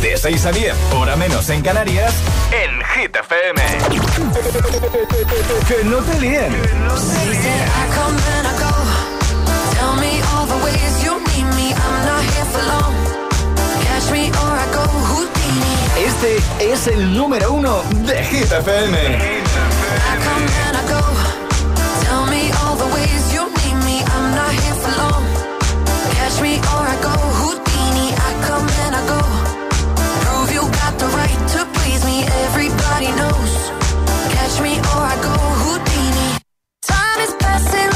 De 6 a 10, hora menos en Canarias, en Hit FM. que no te líen. Este es el número uno de Hit FM. Tell me all the ways you need me. I'm not here for long. Catch me or I go Houdini. I come and I go. The right to please me. Everybody knows. Catch me or I go Houdini. Time is passing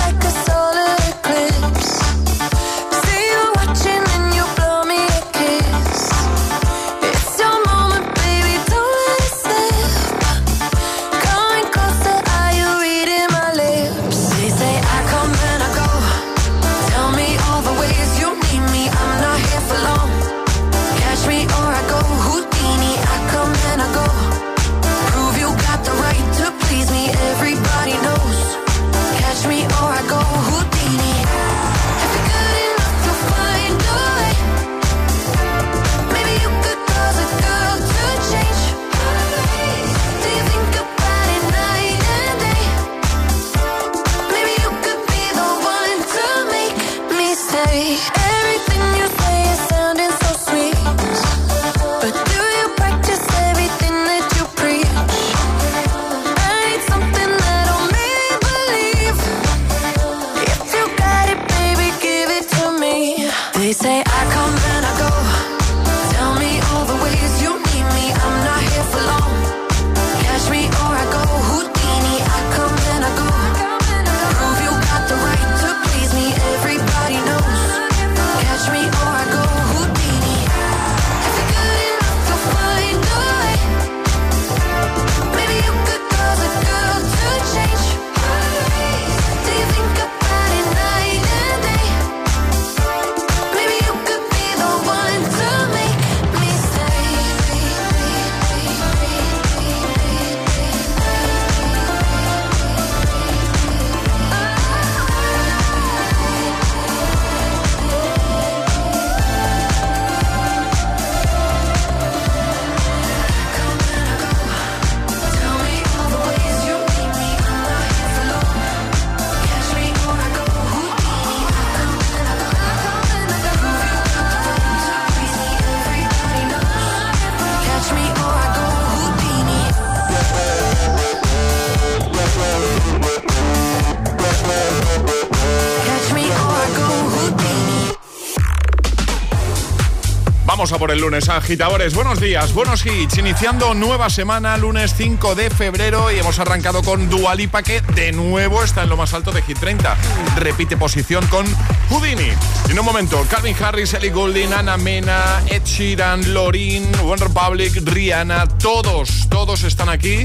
por el lunes, agitadores. Buenos días, buenos hits. Iniciando nueva semana, lunes 5 de febrero, y hemos arrancado con Dualipa, que de nuevo está en lo más alto de Hit 30. Repite posición con Houdini. Y en un momento, Calvin Harris, Ellie Goulding, Ana Mena, Ed Sheeran, Lorin, One Republic, Rihanna, todos, todos están aquí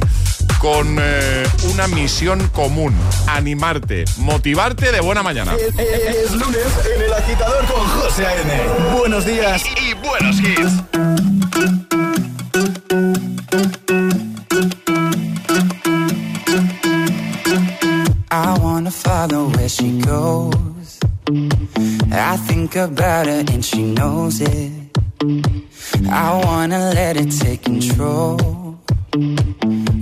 con eh, una misión común: animarte, motivarte de buena mañana. Es, es- es lunes en el agitador con José A.M. Buenos días. Y buenos hits. I wanna follow where she goes. I think about her and she knows it. I wanna let it take control.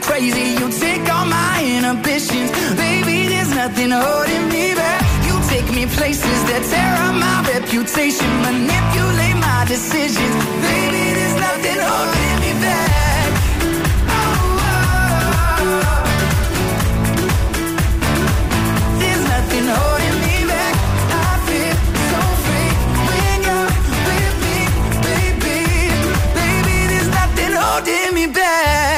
crazy. You take all my inhibitions, baby. There's nothing holding me back. You take me places that tear up my reputation, manipulate my decisions, baby. There's nothing holding me back. Oh. There's nothing holding me back. I feel so free when you're with me, baby. Baby, there's nothing holding me back.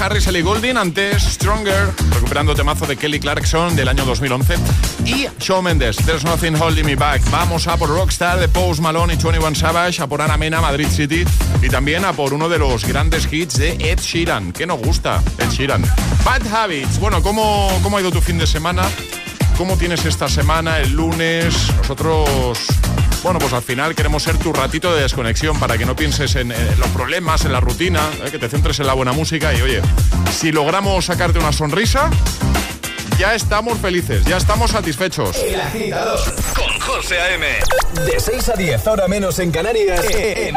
Harris, Ellie Goulding, antes Stronger, recuperando temazo de Kelly Clarkson del año 2011. Y Shawn Mendes, There's Nothing Holding Me Back. Vamos a por Rockstar de Post Malone y 21 Savage, a por Ana Mena, Madrid City y también a por uno de los grandes hits de Ed Sheeran. ¿Qué nos gusta? Ed Sheeran. Bad Habits. Bueno, ¿cómo, cómo ha ido tu fin de semana? ¿Cómo tienes esta semana, el lunes? Nosotros bueno, pues al final queremos ser tu ratito de desconexión para que no pienses en, los problemas, en la rutina, eh, que te centres en la buena música y oye, si logramos sacarte una sonrisa, ya estamos felices, ya estamos satisfechos. El agitador con José A.M. De 6 a 10, ahora menos en Canarias, en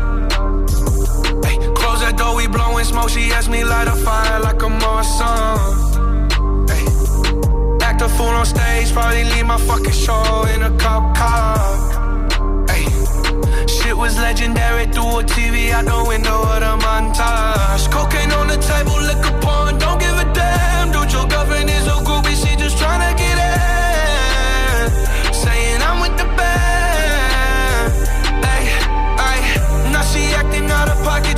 we blowing smoke. She asked me light a fire like a Marsan. Hey. Act a fool on stage, probably leave my fucking show in a cop car. Hey. Shit was legendary through a TV out the window of the montage. Cocaine on the table, liquor porn, don't give a damn. Dude, your girlfriend is a groupie, she just tryna get in. Saying I'm with the band. Hey, hey. Now she acting out of pocket,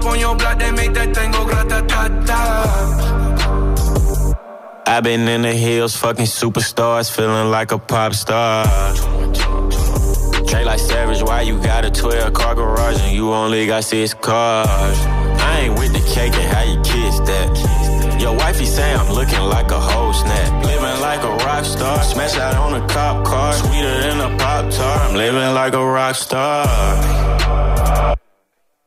Up on your block, they make that thing go grata ta ta. I've been in the hills, fucking superstars, feeling like a pop star. Trade like Savage, why you got a 12 car garage and you only got six cars? I ain't with the cake and how you kiss that. Your wifey say I'm looking like a whole snap. Living like a rock star, smash out on a cop car, sweeter than a pop tart. I'm living like a rock star.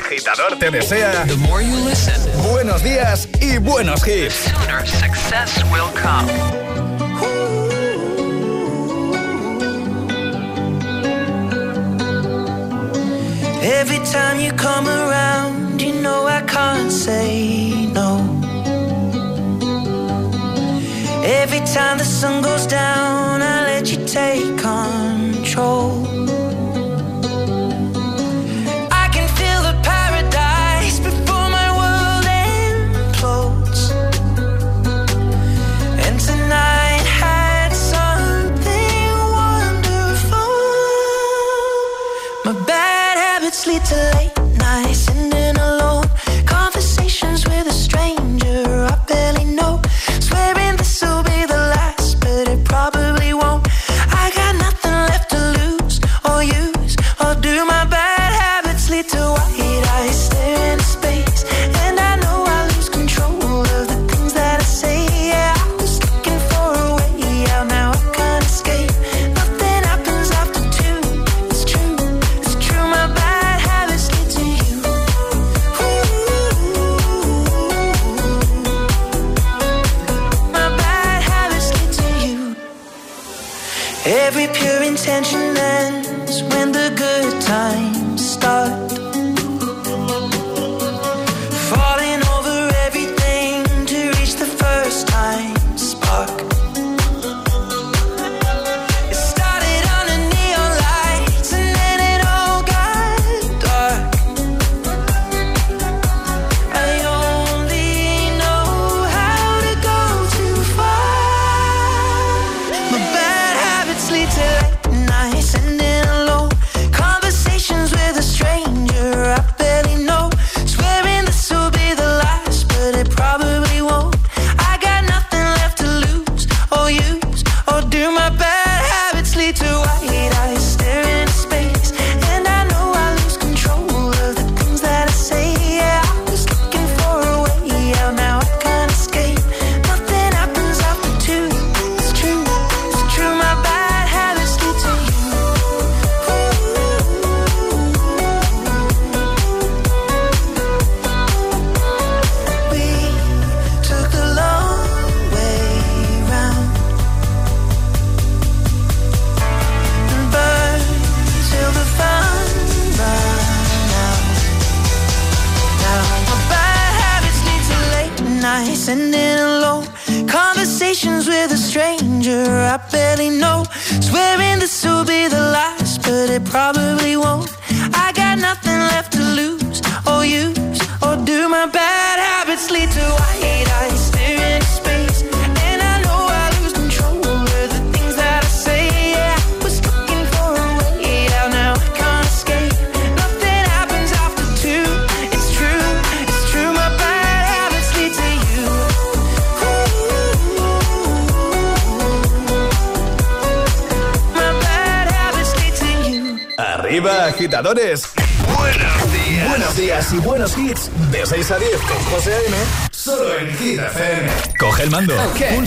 Agitador te desea. Buenos días y buenos hits. sooner success will come. Every time you come around, you know I can't say no. Every time the sun goes down, I let you take control.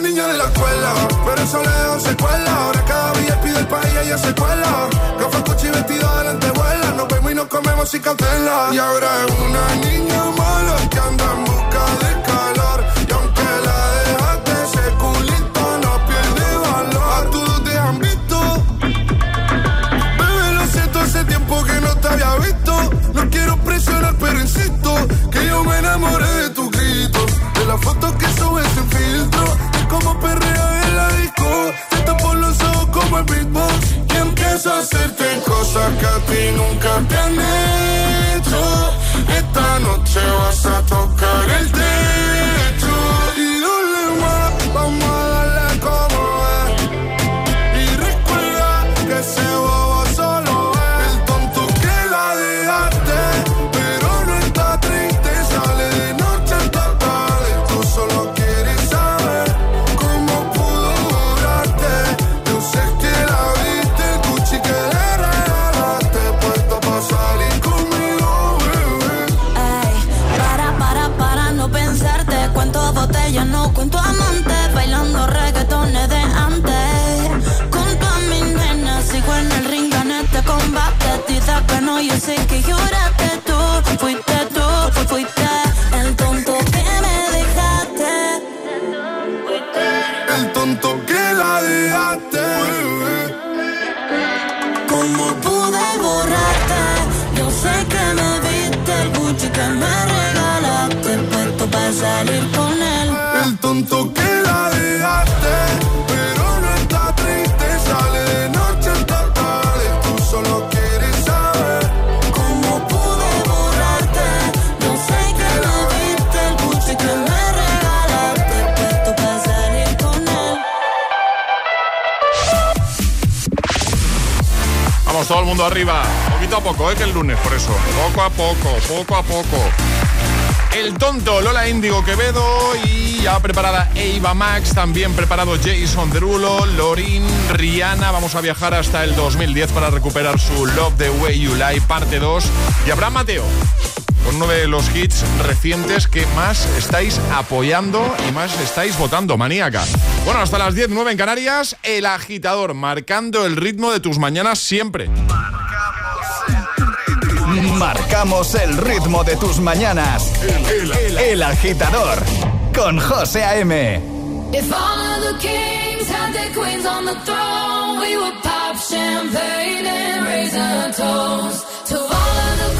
niña de la escuela, pero eso le da secuela. Ahora cada día pide el país y ella se cuela. Café, coche y vestido delante vuela. Nos vemos y nos comemos sin cancela. Y ahora es una niña mala que anda en busca de calor. Y aunque la dejaste, ese culito no pierde valor. A todos te han visto. Bebé, lo siento, hace tiempo que no te había visto. No quiero presionar, pero insisto que yo me enamoré de tus gritos. De las fotos que subes sin filtro de cómo perrea en la disco. Te por los ojos como el beatbox. Y empiezo a hacerte cosas que a ti nunca te han hecho. Esta noche vas a tocar el techo. Y dale más, vamos que lloraste tú. Fuiste tú, fu- fuiste el tonto que me dejaste. El tonto que la dejaste. ¿Cómo pude borrarte? Yo sé que me viste el Gucci que me regalaste. Puesto para salir con él. El tonto que mundo arriba. Poquito a poco, ¿eh? Que el lunes, por eso. Poco a poco, poco a poco. El tonto Lola Índigo Quevedo y ya preparada Eva Max, también preparado Jason Derulo, Lorin, Rihanna. Vamos a viajar hasta el 2010 para recuperar su Love the Way You Lie, parte 2. Y Abraham Mateo, con uno de los hits recientes que más estáis apoyando y más estáis votando, maníaca. Bueno, hasta las 10, 9 en Canarias, El Agitador, marcando el ritmo de tus mañanas siempre. Marcamos el ritmo de tus mañanas. El, agitador con José A.M. If all of the kings had their queens on the throne, we would pop champagne and raise a toast to all of the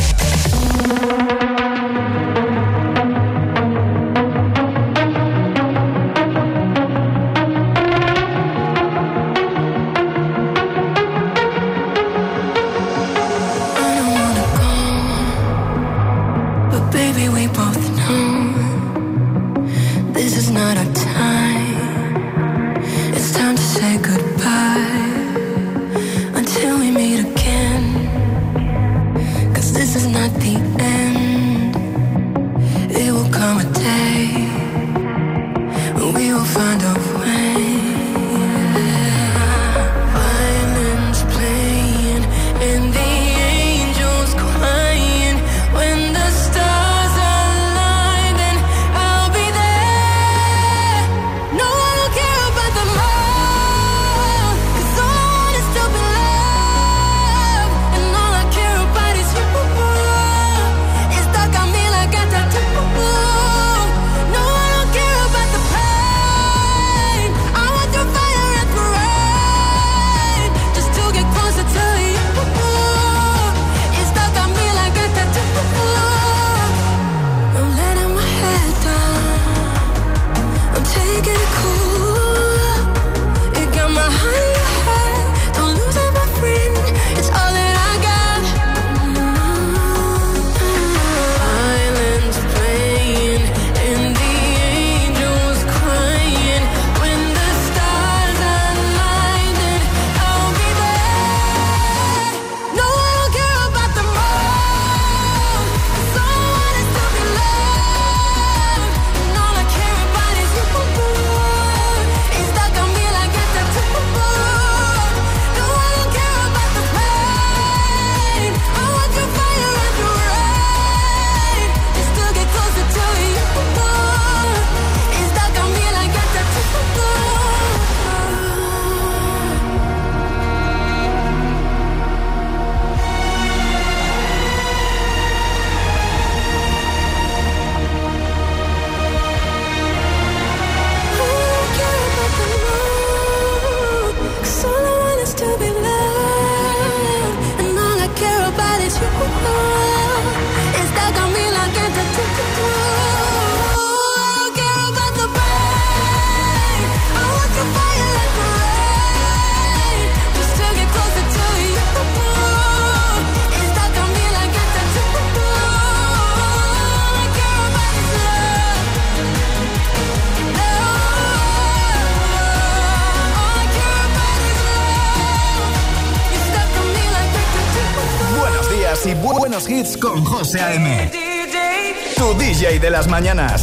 José A.M. Tu DJ de las mañanas.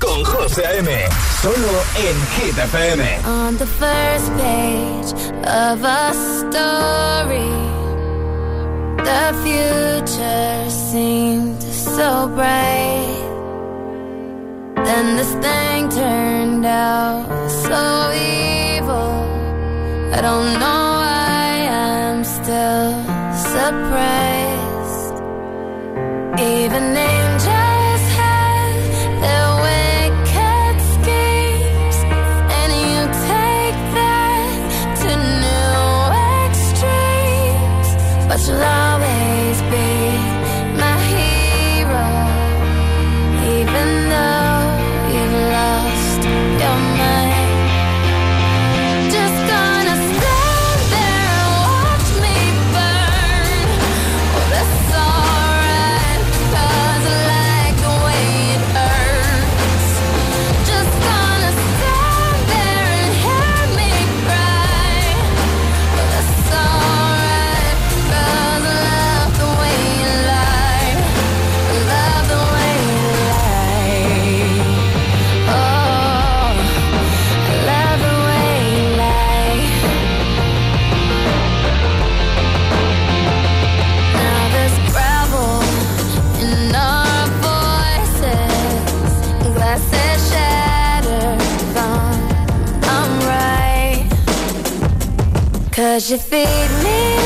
Con José A.M. Solo en Hit. On the first page of a story, the future seemed so bright. Then this thing turned out so evil. I don't know why I'm still surprised. Even angels. Cause you feed me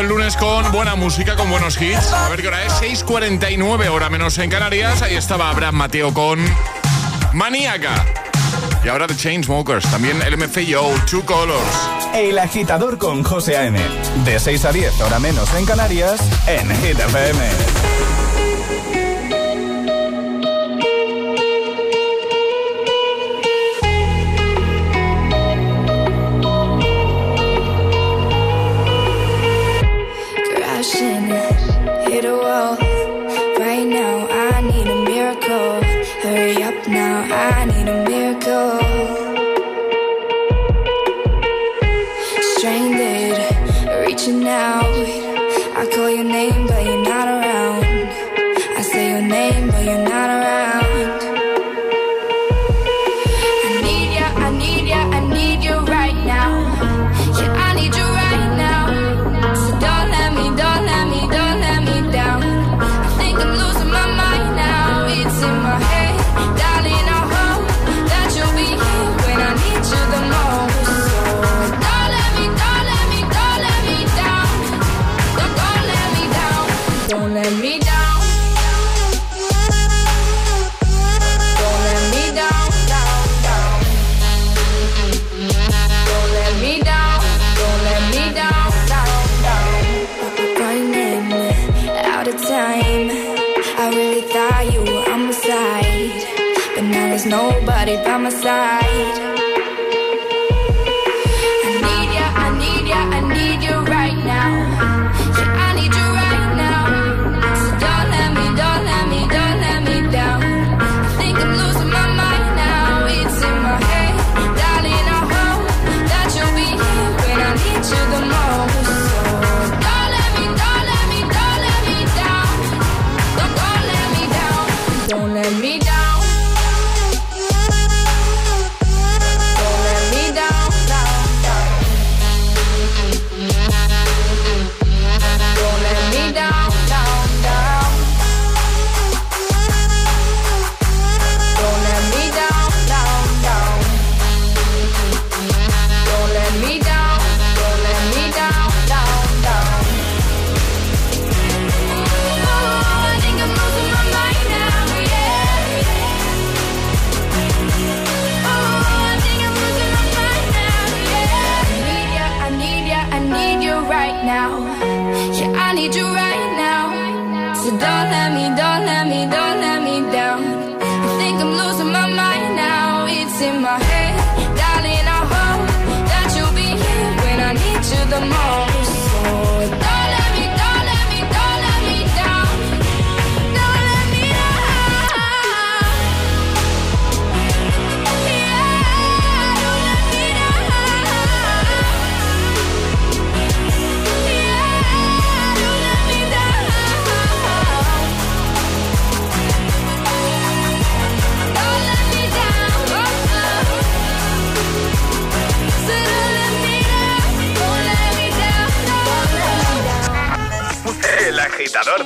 El lunes con buena música, con buenos hits. A ver qué hora es, 6.49 hora menos en Canarias. Ahí estaba Abraham Mateo con Maníaca. Y ahora The Chainsmokers, también el MFAO, Two Colors. El agitador con José A.M. De 6 a 10, hora menos en Canarias, en Hit agitador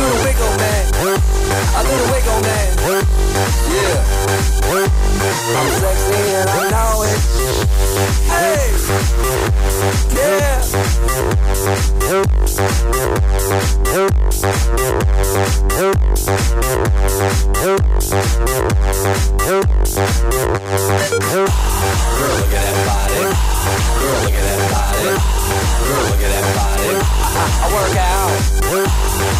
The wiggle, man. Do the wiggle, man. Yeah. I'm sexy and I know it. Hey. Yeah. Girl, look at that body. Girl, look at that body. Girl, look at that body. I work out.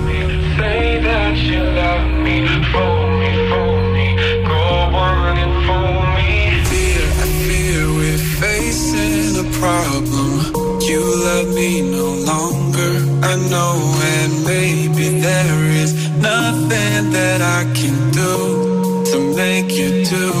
That you love me. For me for me. Govern for me. Be here to face in a problem. You love me no longer. I know and maybe there is nothing that i can do To make you love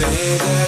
say that